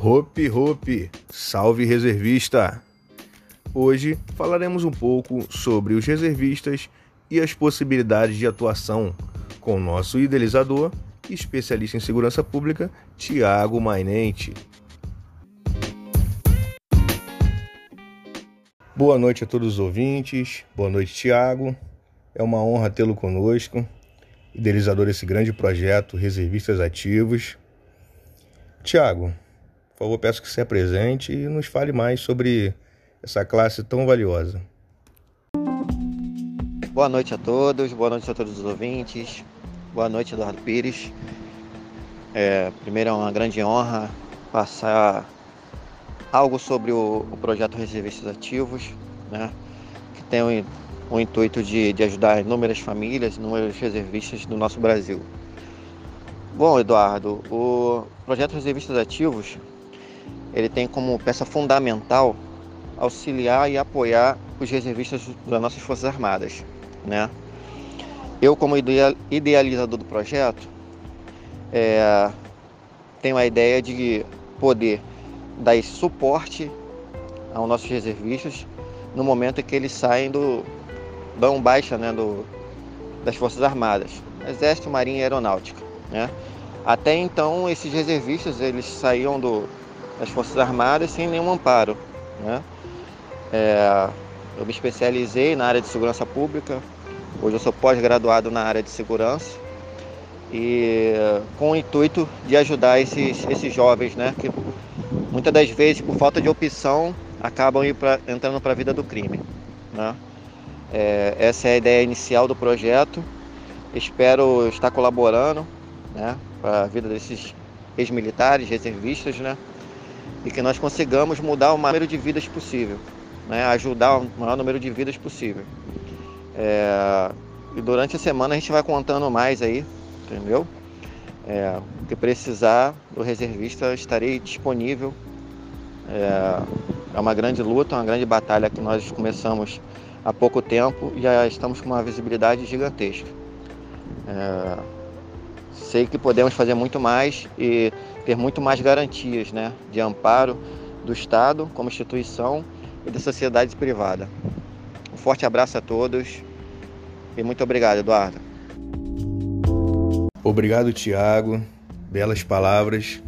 Hope Hope, salve reservista! Hoje falaremos um pouco sobre os reservistas e as possibilidades de atuação com nosso idealizador e especialista em segurança pública, Tiago Mainente. Boa noite a todos os ouvintes, boa noite, Tiago. É uma honra tê-lo conosco, idealizador desse grande projeto Reservistas Ativos. Tiago, por favor, peço que se apresente e nos fale mais sobre essa classe tão valiosa. Boa noite a todos, boa noite a todos os ouvintes, boa noite, Eduardo Pires. É, primeiro é uma grande honra passar algo sobre o, o projeto Reservistas Ativos, né, que tem o, o intuito de, de ajudar inúmeras famílias, inúmeros reservistas do nosso Brasil. Bom, Eduardo, o projeto Reservistas Ativos ele tem como peça fundamental auxiliar e apoiar os reservistas das nossas Forças Armadas. Né? Eu, como idealizador do projeto, é, tenho a ideia de poder dar esse suporte aos nossos reservistas no momento em que eles saem do dão baixa né, do, das Forças Armadas, Exército, Marinha e Aeronáutica. Né? Até então, esses reservistas eles saíam do, das Forças Armadas sem nenhum amparo. Né? É, eu me especializei na área de segurança pública, hoje eu sou pós-graduado na área de segurança e com o intuito de ajudar esses, esses jovens, né, que muitas das vezes por falta de opção acabam pra, entrando para a vida do crime. Né? É, essa é a ideia inicial do projeto. Espero estar colaborando né, para a vida desses ex-militares, reservistas, né, e que nós consigamos mudar o maior número de vidas possível, né? ajudar o maior número de vidas possível. É... E durante a semana a gente vai contando mais aí, entendeu? É... O que precisar do reservista estarei disponível. É... é uma grande luta, uma grande batalha que nós começamos há pouco tempo e já estamos com uma visibilidade gigantesca. É... Sei que podemos fazer muito mais e ter muito mais garantias né, de amparo do Estado como instituição e da sociedade privada. Um forte abraço a todos e muito obrigado, Eduardo. Obrigado, Tiago. Belas palavras.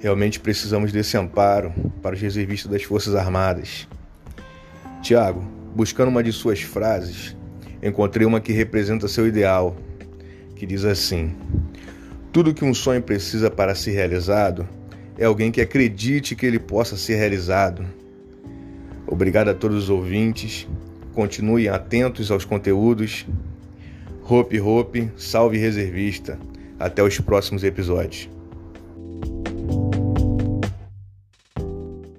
Realmente precisamos desse amparo para os reservistas das Forças Armadas. Tiago, buscando uma de suas frases, encontrei uma que representa seu ideal, que diz assim: tudo que um sonho precisa para ser realizado é alguém que acredite que ele possa ser realizado. Obrigado a todos os ouvintes. Continuem atentos aos conteúdos. Hope Hope, salve reservista. Até os próximos episódios.